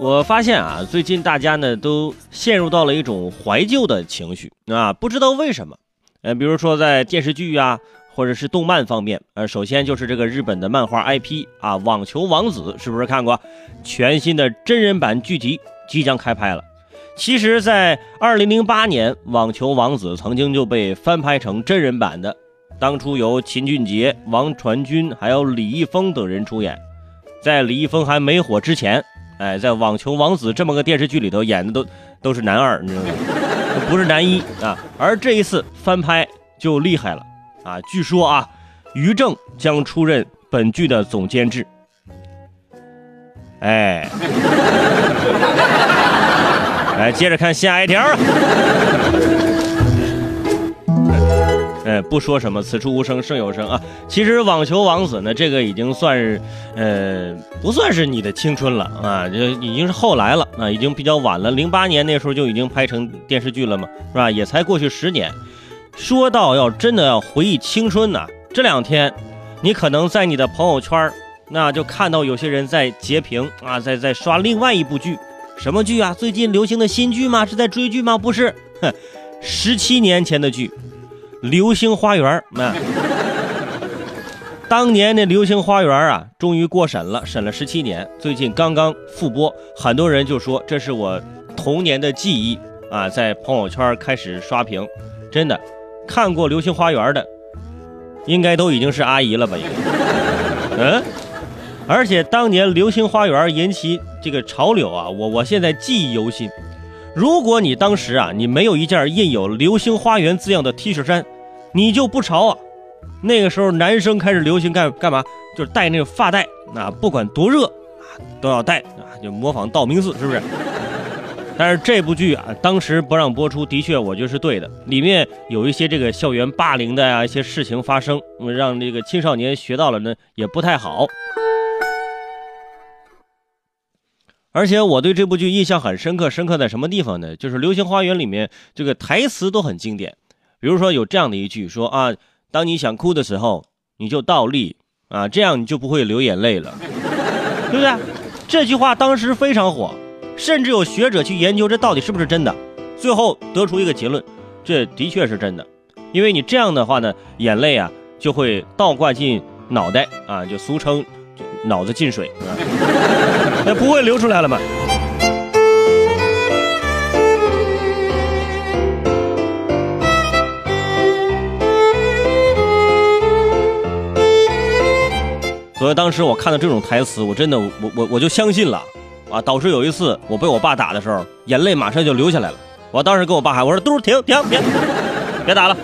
我发现啊，最近大家呢都陷入到了一种怀旧的情绪啊，不知道为什么。呃，比如说在电视剧啊，或者是动漫方面，呃，首先就是这个日本的漫画 IP 啊，《网球王子》是不是看过？全新的真人版剧集即将开拍了。其实，在2008年，《网球王子》曾经就被翻拍成真人版的，当初由秦俊杰、王传君还有李易峰等人出演。在李易峰还没火之前，哎，在《网球王子》这么个电视剧里头演的都都是男二，你知道吗？不是男一啊。而这一次翻拍就厉害了啊！据说啊，于正将出任本剧的总监制。哎，来接着看下一条。不说什么，此处无声胜有声啊。其实网球王子呢，这个已经算是，呃，不算是你的青春了啊，就已经是后来了啊，已经比较晚了。零八年那时候就已经拍成电视剧了嘛，是吧？也才过去十年。说到要真的要回忆青春呢，这两天，你可能在你的朋友圈，那就看到有些人在截屏啊，在在刷另外一部剧，什么剧啊？最近流行的新剧吗？是在追剧吗？不是，哼，十七年前的剧。流星花园，那当年的流星花园啊，终于过审了，审了十七年，最近刚刚复播，很多人就说这是我童年的记忆啊，在朋友圈开始刷屏，真的，看过流星花园的，应该都已经是阿姨了吧？应该，嗯，而且当年流星花园引起这个潮流啊，我我现在记忆犹新。如果你当时啊，你没有一件印有“流星花园”字样的 T 恤衫，你就不潮啊。那个时候男生开始流行干干嘛？就是戴那个发带，那不管多热啊，都要戴啊，就模仿道明寺，是不是？但是这部剧啊，当时不让播出，的确我觉得是对的。里面有一些这个校园霸凌的呀一些事情发生，让这个青少年学到了呢，也不太好。而且我对这部剧印象很深刻，深刻在什么地方呢？就是《流星花园》里面这个台词都很经典。比如说有这样的一句说啊，当你想哭的时候，你就倒立啊，这样你就不会流眼泪了，对不对？这句话当时非常火，甚至有学者去研究这到底是不是真的，最后得出一个结论，这的确是真的，因为你这样的话呢，眼泪啊就会倒灌进脑袋啊，就俗称。脑子进水，那不会流出来了吗？所以当时我看到这种台词，我真的我我我就相信了啊！导致有一次我被我爸打的时候，眼泪马上就流下来了。我当时跟我爸喊：“我说嘟停停停，别打了。”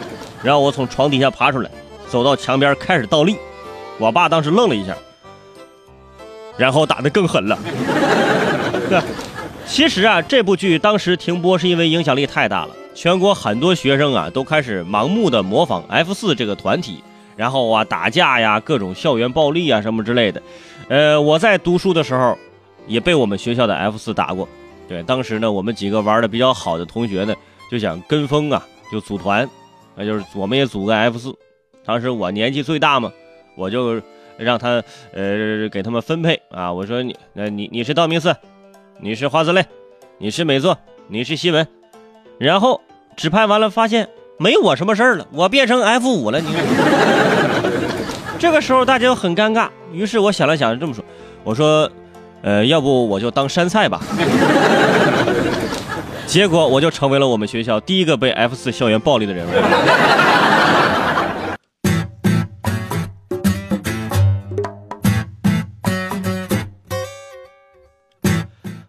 然后我从床底下爬出来，走到墙边开始倒立。我爸当时愣了一下。然后打得更狠了。对，其实啊，这部剧当时停播是因为影响力太大了，全国很多学生啊都开始盲目的模仿 F 四这个团体，然后啊打架呀，各种校园暴力啊什么之类的。呃，我在读书的时候也被我们学校的 F 四打过。对，当时呢，我们几个玩的比较好的同学呢，就想跟风啊，就组团，那就是我们也组个 F 四。当时我年纪最大嘛，我就。让他呃给他们分配啊！我说你，那你你是道明寺，你是花子类，你是美作，你是西文，然后指派完了，发现没我什么事儿了，我变成 F 五了。你 这个时候大家都很尴尬，于是我想了想，这么说，我说，呃，要不我就当山菜吧。结果我就成为了我们学校第一个被 F 四校园暴力的人物。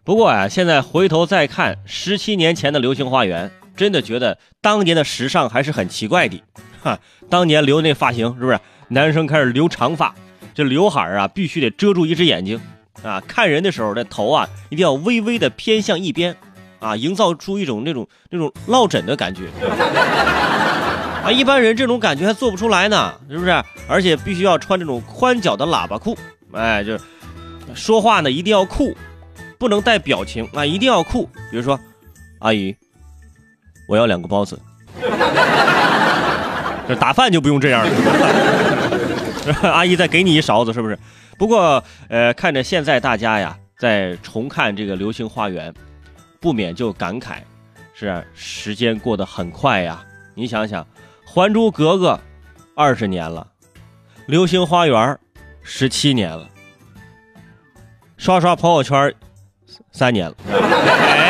不过啊，现在回头再看十七年前的《流星花园》，真的觉得当年的时尚还是很奇怪的。哈，当年留那发型是不是？男生开始留长发，这刘海啊必须得遮住一只眼睛啊。看人的时候，这头啊一定要微微的偏向一边啊，营造出一种那种那种落枕的感觉。啊，一般人这种感觉还做不出来呢，是不是？而且必须要穿这种宽脚的喇叭裤，哎，就说话呢一定要酷。不能带表情啊，一定要酷。比如说，阿姨，我要两个包子。这 打饭就不用这样了。阿姨再给你一勺子，是不是？不过，呃，看着现在大家呀，在重看这个《流星花园》，不免就感慨，是时间过得很快呀。你想想，《还珠格格》二十年了，《流星花园》十七年了。刷刷朋友圈，三年了。